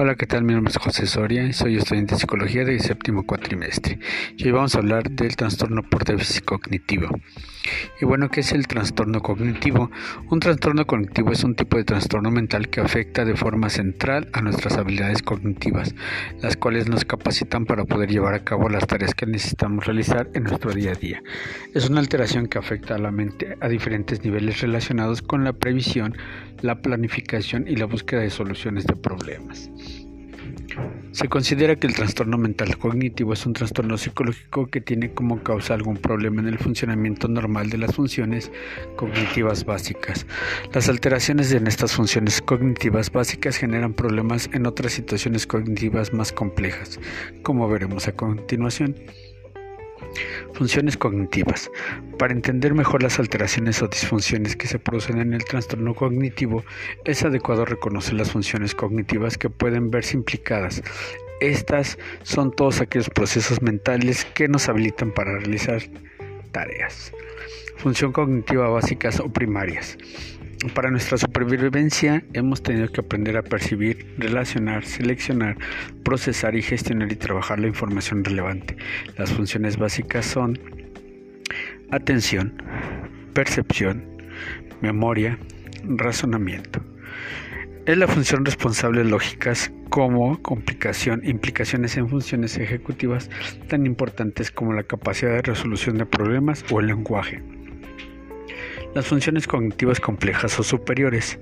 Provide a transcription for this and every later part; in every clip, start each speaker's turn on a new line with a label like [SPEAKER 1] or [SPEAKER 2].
[SPEAKER 1] Hola, ¿qué tal? Mi nombre es José Soria y soy estudiante de psicología de séptimo cuatrimestre. Y hoy vamos a hablar del trastorno por déficit cognitivo. Y bueno, ¿qué es el trastorno cognitivo? Un trastorno cognitivo es un tipo de trastorno mental que afecta de forma central a nuestras habilidades cognitivas, las cuales nos capacitan para poder llevar a cabo las tareas que necesitamos realizar en nuestro día a día. Es una alteración que afecta a la mente a diferentes niveles relacionados con la previsión, la planificación y la búsqueda de soluciones de problemas. Se considera que el trastorno mental cognitivo es un trastorno psicológico que tiene como causa algún problema en el funcionamiento normal de las funciones cognitivas básicas. Las alteraciones en estas funciones cognitivas básicas generan problemas en otras situaciones cognitivas más complejas, como veremos a continuación. Funciones cognitivas. Para entender mejor las alteraciones o disfunciones que se producen en el trastorno cognitivo, es adecuado reconocer las funciones cognitivas que pueden verse implicadas. Estas son todos aquellos procesos mentales que nos habilitan para realizar tareas. Función cognitiva básicas o primarias. Para nuestra supervivencia hemos tenido que aprender a percibir, relacionar, seleccionar, procesar y gestionar y trabajar la información relevante. Las funciones básicas son atención, percepción, memoria, razonamiento. Es la función responsable lógicas como complicación, implicaciones en funciones ejecutivas tan importantes como la capacidad de resolución de problemas o el lenguaje las funciones cognitivas complejas o superiores.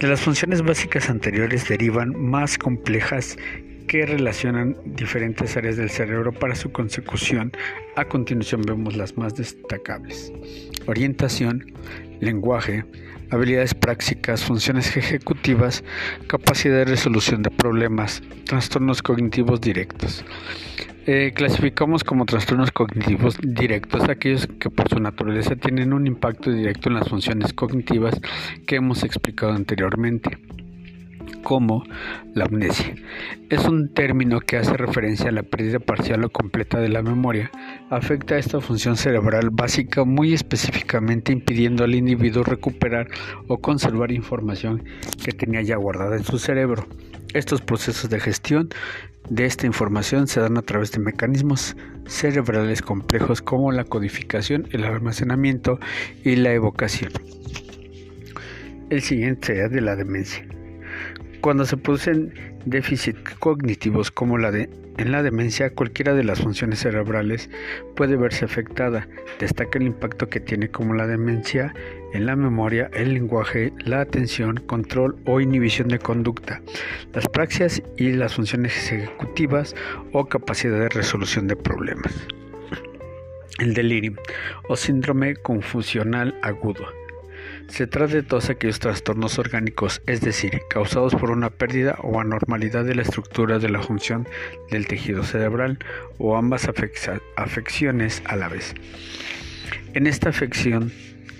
[SPEAKER 1] De las funciones básicas anteriores derivan más complejas que relacionan diferentes áreas del cerebro para su consecución. A continuación vemos las más destacables. Orientación, lenguaje, habilidades prácticas, funciones ejecutivas, capacidad de resolución de problemas, trastornos cognitivos directos. Eh, clasificamos como trastornos cognitivos directos aquellos que por su naturaleza tienen un impacto directo en las funciones cognitivas que hemos explicado anteriormente como la amnesia. Es un término que hace referencia a la pérdida parcial o completa de la memoria. Afecta a esta función cerebral básica muy específicamente impidiendo al individuo recuperar o conservar información que tenía ya guardada en su cerebro. Estos procesos de gestión de esta información se dan a través de mecanismos cerebrales complejos como la codificación, el almacenamiento y la evocación. El siguiente sería de la demencia. Cuando se producen déficits cognitivos como la de en la demencia, cualquiera de las funciones cerebrales puede verse afectada. Destaca el impacto que tiene como la demencia en la memoria, el lenguaje, la atención, control o inhibición de conducta, las praxias y las funciones ejecutivas o capacidad de resolución de problemas. El delirio o síndrome confusional agudo se trata de todos aquellos trastornos orgánicos, es decir, causados por una pérdida o anormalidad de la estructura de la función del tejido cerebral o ambas afecciones a la vez. En esta afección,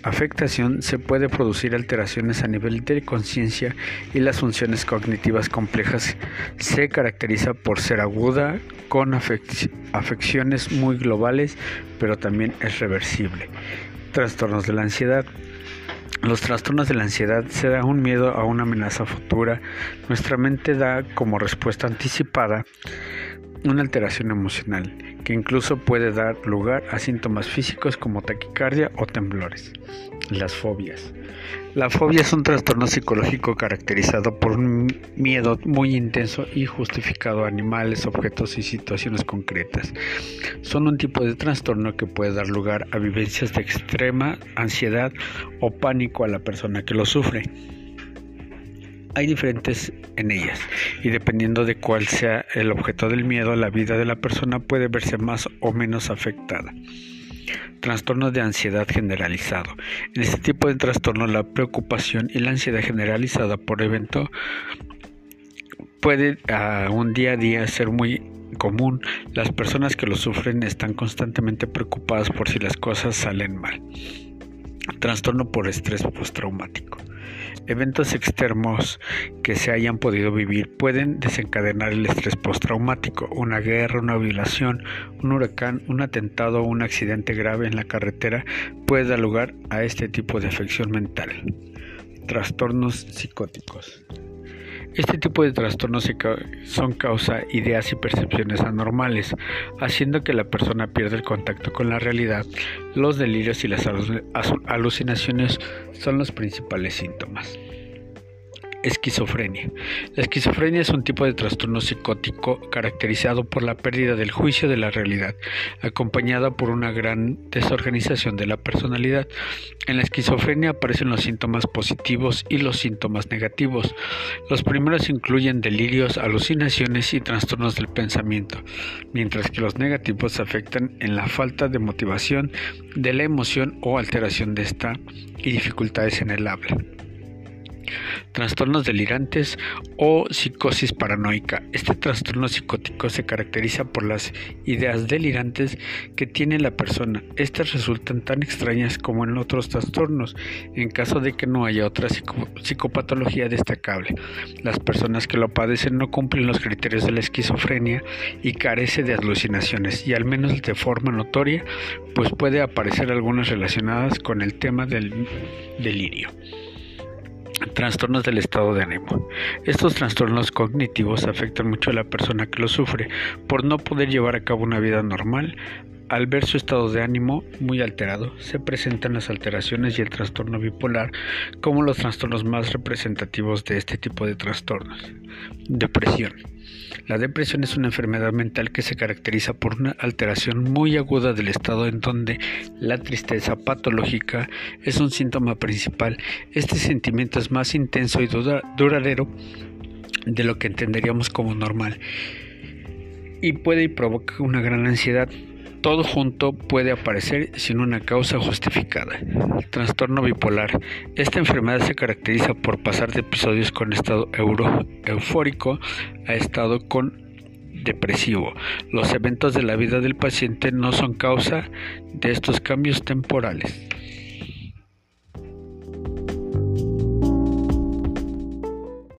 [SPEAKER 1] afectación se puede producir alteraciones a nivel de conciencia y las funciones cognitivas complejas se caracteriza por ser aguda con afecciones muy globales, pero también es reversible. Trastornos de la ansiedad los trastornos de la ansiedad se da un miedo a una amenaza futura. Nuestra mente da como respuesta anticipada una alteración emocional que incluso puede dar lugar a síntomas físicos como taquicardia o temblores. Las fobias. La fobia es un trastorno psicológico caracterizado por un miedo muy intenso y justificado a animales, objetos y situaciones concretas. Son un tipo de trastorno que puede dar lugar a vivencias de extrema ansiedad o pánico a la persona que lo sufre. Hay diferentes en ellas y dependiendo de cuál sea el objeto del miedo, la vida de la persona puede verse más o menos afectada. Trastorno de ansiedad generalizado. En este tipo de trastorno la preocupación y la ansiedad generalizada por evento puede a un día a día ser muy común. Las personas que lo sufren están constantemente preocupadas por si las cosas salen mal. Trastorno por estrés postraumático. Eventos externos que se hayan podido vivir pueden desencadenar el estrés postraumático, una guerra, una violación, un huracán, un atentado o un accidente grave en la carretera puede dar lugar a este tipo de afección mental. Trastornos psicóticos. Este tipo de trastornos son causa ideas y percepciones anormales, haciendo que la persona pierda el contacto con la realidad. Los delirios y las alucinaciones son los principales síntomas. Esquizofrenia. La esquizofrenia es un tipo de trastorno psicótico caracterizado por la pérdida del juicio de la realidad, acompañada por una gran desorganización de la personalidad. En la esquizofrenia aparecen los síntomas positivos y los síntomas negativos. Los primeros incluyen delirios, alucinaciones y trastornos del pensamiento, mientras que los negativos afectan en la falta de motivación de la emoción o alteración de esta y dificultades en el habla trastornos delirantes o psicosis paranoica. Este trastorno psicótico se caracteriza por las ideas delirantes que tiene la persona. Estas resultan tan extrañas como en otros trastornos, en caso de que no haya otra psicopatología destacable. Las personas que lo padecen no cumplen los criterios de la esquizofrenia y carece de alucinaciones, y al menos de forma notoria, pues puede aparecer algunas relacionadas con el tema del delirio. Trastornos del estado de ánimo. Estos trastornos cognitivos afectan mucho a la persona que los sufre por no poder llevar a cabo una vida normal. Al ver su estado de ánimo muy alterado, se presentan las alteraciones y el trastorno bipolar como los trastornos más representativos de este tipo de trastornos. Depresión. La depresión es una enfermedad mental que se caracteriza por una alteración muy aguda del estado en donde la tristeza patológica es un síntoma principal. Este sentimiento es más intenso y duradero de lo que entenderíamos como normal y puede y provoca una gran ansiedad. Todo junto puede aparecer sin una causa justificada. Trastorno bipolar. Esta enfermedad se caracteriza por pasar de episodios con estado eufórico a estado con depresivo. Los eventos de la vida del paciente no son causa de estos cambios temporales.